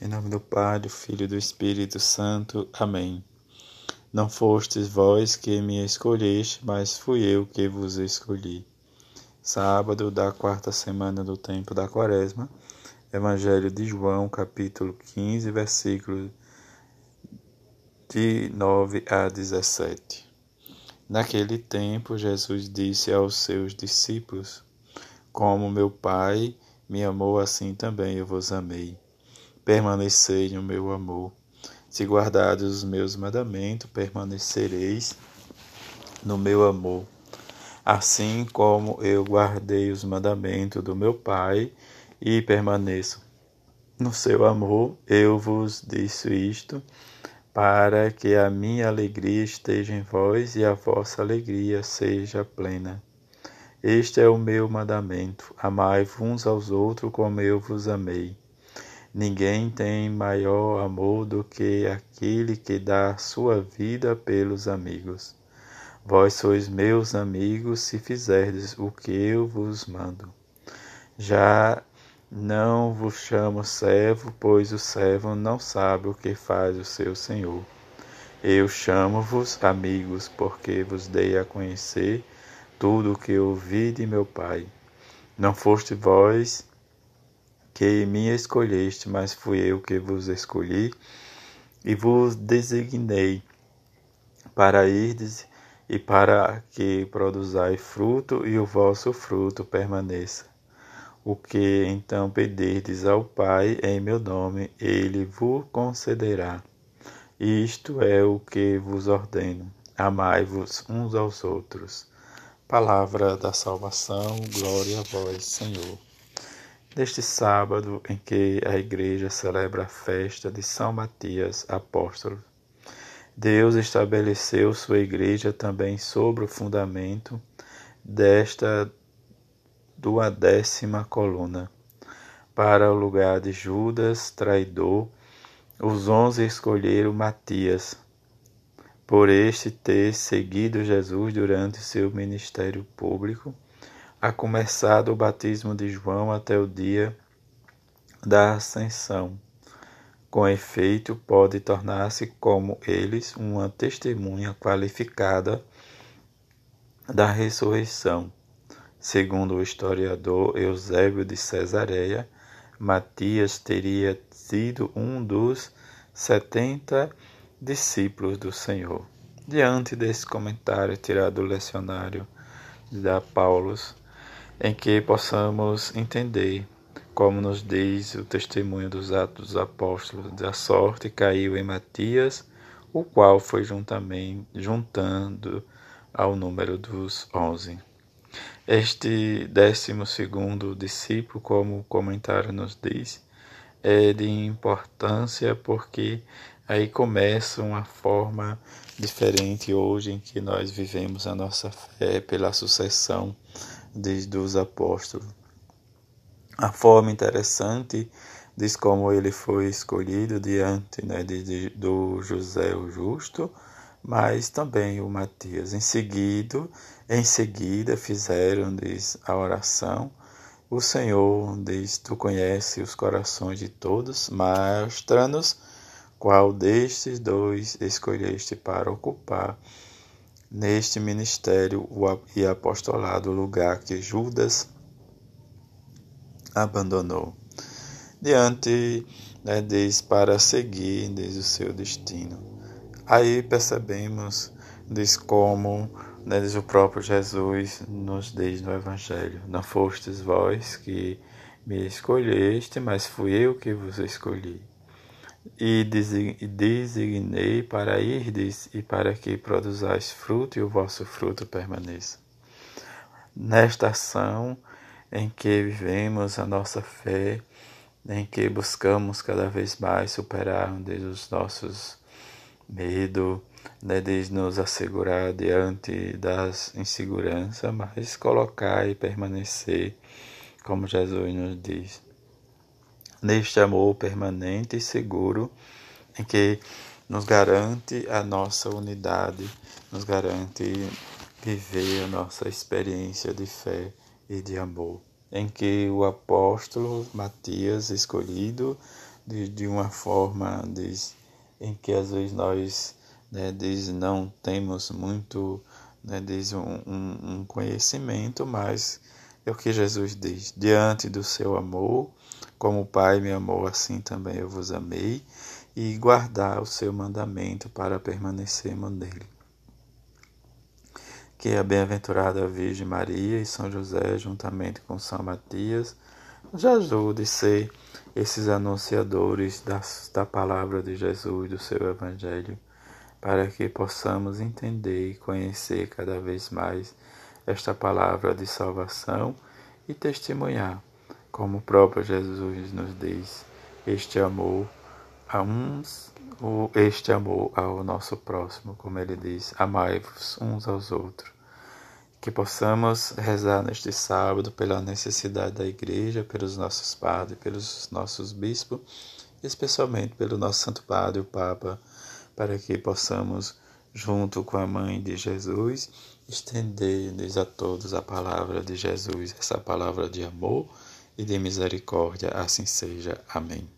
Em nome do Pai, do Filho e do Espírito Santo. Amém. Não fostes vós que me escolheste, mas fui eu que vos escolhi. Sábado da quarta semana do tempo da Quaresma. Evangelho de João, capítulo 15, versículos de 9 a 17. Naquele tempo, Jesus disse aos seus discípulos: Como meu Pai me amou, assim também eu vos amei permanecei no meu amor. Se guardares os meus mandamentos, permanecereis no meu amor. Assim como eu guardei os mandamentos do meu Pai e permaneço no seu amor, eu vos disse isto, para que a minha alegria esteja em vós e a vossa alegria seja plena. Este é o meu mandamento: amai-vos uns aos outros como eu vos amei. Ninguém tem maior amor do que aquele que dá sua vida pelos amigos. Vós sois meus amigos se fizerdes o que eu vos mando. Já não vos chamo servo, pois o servo não sabe o que faz o seu senhor. Eu chamo-vos amigos, porque vos dei a conhecer tudo o que ouvi de meu Pai. Não foste vós que me escolheste, mas fui eu que vos escolhi e vos designei para irdes e para que produzai fruto e o vosso fruto permaneça. O que então pedirdes ao Pai em meu nome, ele vos concederá. Isto é o que vos ordeno: amai-vos uns aos outros. Palavra da salvação, glória a vós, Senhor. Neste sábado em que a Igreja celebra a festa de São Matias Apóstolo, Deus estabeleceu sua Igreja também sobre o fundamento desta duodécima coluna. Para o lugar de Judas, traidor, os onze escolheram Matias, por este ter seguido Jesus durante seu ministério público a começar do batismo de João até o dia da ascensão. Com efeito, pode tornar-se, como eles, uma testemunha qualificada da ressurreição. Segundo o historiador Eusébio de Cesareia, Matias teria sido um dos setenta discípulos do Senhor. Diante desse comentário tirado do lecionário da Paulus, em que possamos entender, como nos diz o testemunho dos Atos dos Apóstolos, da sorte caiu em Matias, o qual foi juntamente juntando ao número dos onze. Este décimo segundo discípulo, como o comentário nos diz, é de importância porque aí começa uma forma diferente hoje em que nós vivemos a nossa fé pela sucessão desde os apóstolos. A forma interessante diz como ele foi escolhido diante né, de, de, do José o Justo, mas também o Matias. Em seguida, em seguida fizeram diz, a oração. O Senhor diz: Tu conheces os corações de todos, mostra-nos qual destes dois escolheste para ocupar neste ministério e apostolado, lugar que Judas abandonou. Diante, né, diz, para seguir diz, o seu destino. Aí percebemos, diz, como né, diz o próprio Jesus nos diz no Evangelho: Não fostes vós que me escolheste, mas fui eu que vos escolhi e designei para irdes e para que produzais fruto e o vosso fruto permaneça. Nesta ação em que vivemos a nossa fé, em que buscamos cada vez mais superar os nossos medos, né, de nos assegurar diante das inseguranças, mas colocar e permanecer, como Jesus nos diz neste amor permanente e seguro em que nos garante a nossa unidade, nos garante viver a nossa experiência de fé e de amor, em que o apóstolo Matias escolhido de, de uma forma diz, em que às vezes nós né, diz, não temos muito né, diz, um, um, um conhecimento, mas é o que Jesus diz: diante do seu amor, como o Pai me amou, assim também eu vos amei, e guardar o seu mandamento para permanecermos nele. Que a bem-aventurada Virgem Maria e São José, juntamente com São Matias, nos ajude a ser esses anunciadores da, da palavra de Jesus, do seu Evangelho, para que possamos entender e conhecer cada vez mais esta palavra de salvação e testemunhar, como o próprio Jesus nos diz, este amor a uns, este amor ao nosso próximo, como ele diz, amai-vos uns aos outros. Que possamos rezar neste sábado pela necessidade da igreja, pelos nossos padres, pelos nossos bispos, especialmente pelo nosso Santo Padre, o Papa, para que possamos, junto com a Mãe de Jesus, estender-lhes a todos a palavra de Jesus, essa palavra de amor e de misericórdia. Assim seja. Amém.